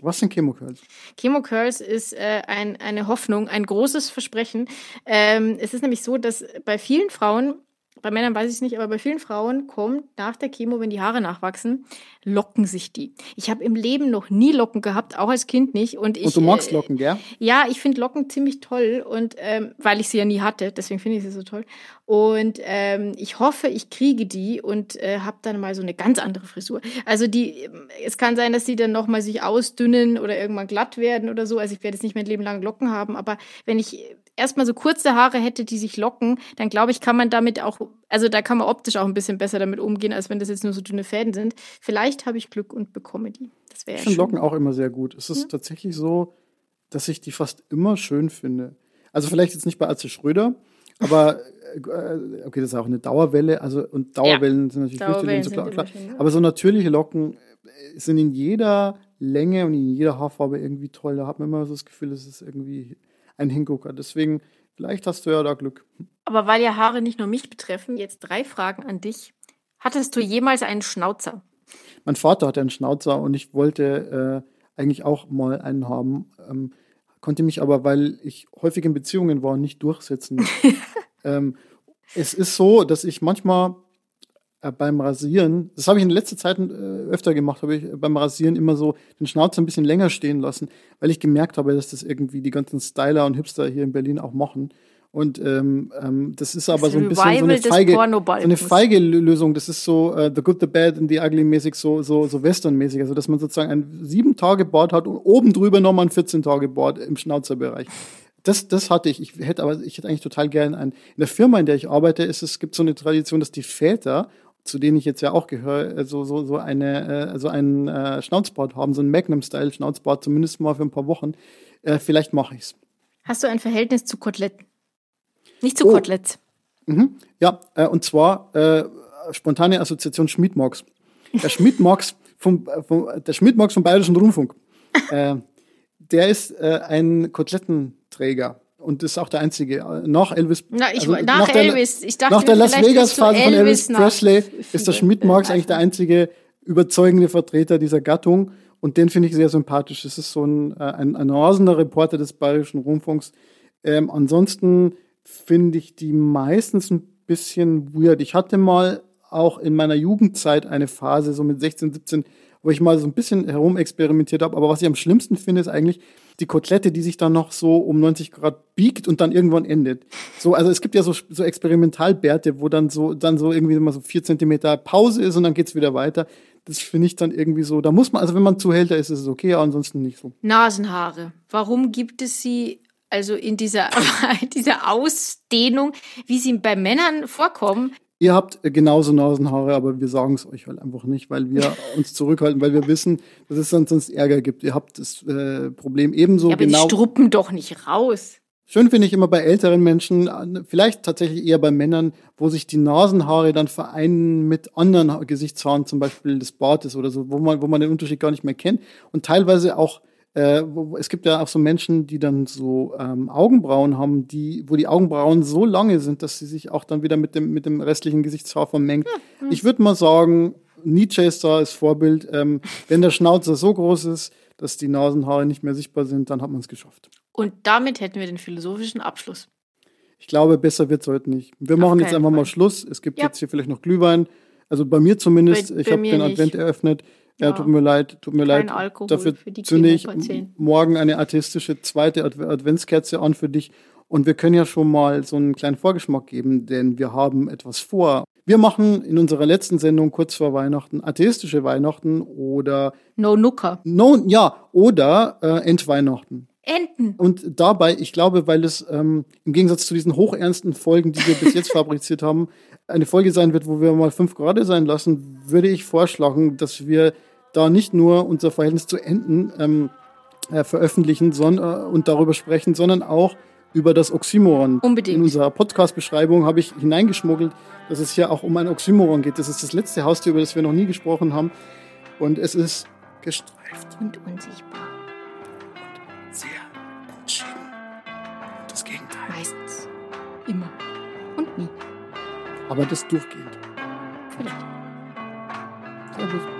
Was sind Chemocurls? Chemocurls ist äh, ein, eine Hoffnung, ein großes Versprechen. Ähm, es ist nämlich so, dass bei vielen Frauen bei Männern weiß ich es nicht, aber bei vielen Frauen kommt nach der Chemo, wenn die Haare nachwachsen, locken sich die. Ich habe im Leben noch nie Locken gehabt, auch als Kind nicht. Und, ich, und du magst äh, Locken, gell? Ja, ich finde Locken ziemlich toll und ähm, weil ich sie ja nie hatte, deswegen finde ich sie so toll. Und ähm, ich hoffe, ich kriege die und äh, habe dann mal so eine ganz andere Frisur. Also die, es kann sein, dass die dann nochmal sich ausdünnen oder irgendwann glatt werden oder so. Also ich werde jetzt nicht mein Leben lang Locken haben, aber wenn ich erstmal so kurze Haare hätte, die sich locken, dann glaube ich, kann man damit auch, also da kann man optisch auch ein bisschen besser damit umgehen, als wenn das jetzt nur so dünne Fäden sind. Vielleicht habe ich Glück und bekomme die. Das wäre ja Ich finde Locken auch immer sehr gut. Es ist ja. tatsächlich so, dass ich die fast immer schön finde. Also vielleicht jetzt nicht bei Atze Schröder, aber äh, okay, das ist auch eine Dauerwelle, also und Dauerwellen ja. sind natürlich Dauerwellen wichtig, so klar, klar. Schön, ja. aber so natürliche Locken äh, sind in jeder Länge und in jeder Haarfarbe irgendwie toll. Da hat man immer so das Gefühl, es ist irgendwie ein Hingucker. Deswegen, vielleicht hast du ja da Glück. Aber weil ja Haare nicht nur mich betreffen, jetzt drei Fragen an dich. Hattest du jemals einen Schnauzer? Mein Vater hatte einen Schnauzer und ich wollte äh, eigentlich auch mal einen haben. Ähm, konnte mich aber, weil ich häufig in Beziehungen war, nicht durchsetzen. (laughs) ähm, es ist so, dass ich manchmal beim Rasieren, das habe ich in letzter Zeit äh, öfter gemacht, habe ich beim Rasieren immer so den Schnauzer ein bisschen länger stehen lassen, weil ich gemerkt habe, dass das irgendwie die ganzen Styler und Hipster hier in Berlin auch machen. Und ähm, ähm, das ist aber das so ein bisschen so eine feige, so eine feige Lösung. Das ist so uh, The Good, The Bad and The Ugly mäßig, so, so, so Western-mäßig. Also, dass man sozusagen ein sieben Tage Board hat und oben drüber nochmal ein 14 Tage Board im Schnauzerbereich. Das, das hatte ich. Ich hätte aber, ich hätte eigentlich total gerne ein. In der Firma, in der ich arbeite, ist es gibt so eine Tradition, dass die Väter zu denen ich jetzt ja auch gehöre, äh, so, so, so, eine, äh, so einen äh, Schnauzbart haben, so ein Magnum-Style-Schnauzbart, zumindest mal für ein paar Wochen. Äh, vielleicht mache ich es. Hast du ein Verhältnis zu Koteletten? Nicht zu oh. Koteletts. Mhm. Ja, äh, und zwar äh, spontane Assoziation Schmiedmarks. Der Schmiedmarks (laughs) vom, vom, der Schmiedmarks vom Bayerischen Rundfunk. der ist ein Kotelettenträger und das ist auch der einzige. Nach Elvis. Na, ich, also nach, nach, Elvis. ich dachte, nach der Las Vegas-Phase von Elvis Presley ist der Schmidt-Marx eigentlich der einzige überzeugende Vertreter dieser Gattung. Und den finde ich sehr sympathisch. Das ist so ein, äh, ein, ein rasender Reporter des Bayerischen Rundfunks. Ähm, ansonsten finde ich die meistens ein bisschen weird. Ich hatte mal auch in meiner Jugendzeit eine Phase, so mit 16, 17, wo ich mal so ein bisschen herumexperimentiert habe. Aber was ich am schlimmsten finde, ist eigentlich die Kotelette, die sich dann noch so um 90 Grad biegt und dann irgendwann endet. So, also es gibt ja so, so Experimentalbärte, wo dann so, dann so irgendwie mal so vier Zentimeter Pause ist und dann geht's wieder weiter. Das finde ich dann irgendwie so, da muss man, also wenn man zuhälter ist, ist es okay, aber ansonsten nicht so. Nasenhaare. Warum gibt es sie also in dieser, (laughs) dieser Ausdehnung, wie sie bei Männern vorkommen, Ihr habt genauso Nasenhaare, aber wir sagen es euch halt einfach nicht, weil wir (laughs) uns zurückhalten, weil wir wissen, dass es sonst, sonst Ärger gibt. Ihr habt das äh, Problem ebenso ja, aber genau. Die struppen doch nicht raus. Schön finde ich immer bei älteren Menschen, vielleicht tatsächlich eher bei Männern, wo sich die Nasenhaare dann vereinen mit anderen Gesichtshaaren, zum Beispiel des Bartes oder so, wo man, wo man den Unterschied gar nicht mehr kennt und teilweise auch äh, es gibt ja auch so Menschen, die dann so ähm, Augenbrauen haben, die, wo die Augenbrauen so lange sind, dass sie sich auch dann wieder mit dem, mit dem restlichen Gesichtshaar vermengt. Mhm. Ich würde mal sagen, Nietzsche ist da als Vorbild. Ähm, wenn der Schnauzer so groß ist, dass die Nasenhaare nicht mehr sichtbar sind, dann hat man es geschafft. Und damit hätten wir den philosophischen Abschluss. Ich glaube, besser wird es heute nicht. Wir Auf machen jetzt einfach Fall. mal Schluss. Es gibt ja. jetzt hier vielleicht noch Glühwein. Also bei mir zumindest. Bei, ich habe den Advent eröffnet. Ja, tut mir leid, tut mir Kein leid. Alkohol Dafür zünde ich morgen eine artistische zweite Adventskerze an für dich. Und wir können ja schon mal so einen kleinen Vorgeschmack geben, denn wir haben etwas vor. Wir machen in unserer letzten Sendung kurz vor Weihnachten atheistische Weihnachten oder No Nucker. No, ja, oder äh, Endweihnachten. Enten. Und dabei, ich glaube, weil es ähm, im Gegensatz zu diesen hochernsten Folgen, die wir bis jetzt (laughs) fabriziert haben, eine Folge sein wird, wo wir mal fünf Grad sein lassen, würde ich vorschlagen, dass wir da nicht nur unser Verhältnis zu Enten ähm, äh, veröffentlichen sondern, äh, und darüber sprechen, sondern auch über das Oxymoron. Unbedingt. In unserer Podcast-Beschreibung habe ich hineingeschmuggelt, dass es hier auch um ein Oxymoron geht. Das ist das letzte Haustier, über das wir noch nie gesprochen haben. Und es ist gestreift. Und unsichtbar. Und sehr entschieden. Und das Gegenteil. Meistens. Immer. Und nie. Aber das durchgehend. Vielleicht. Dann.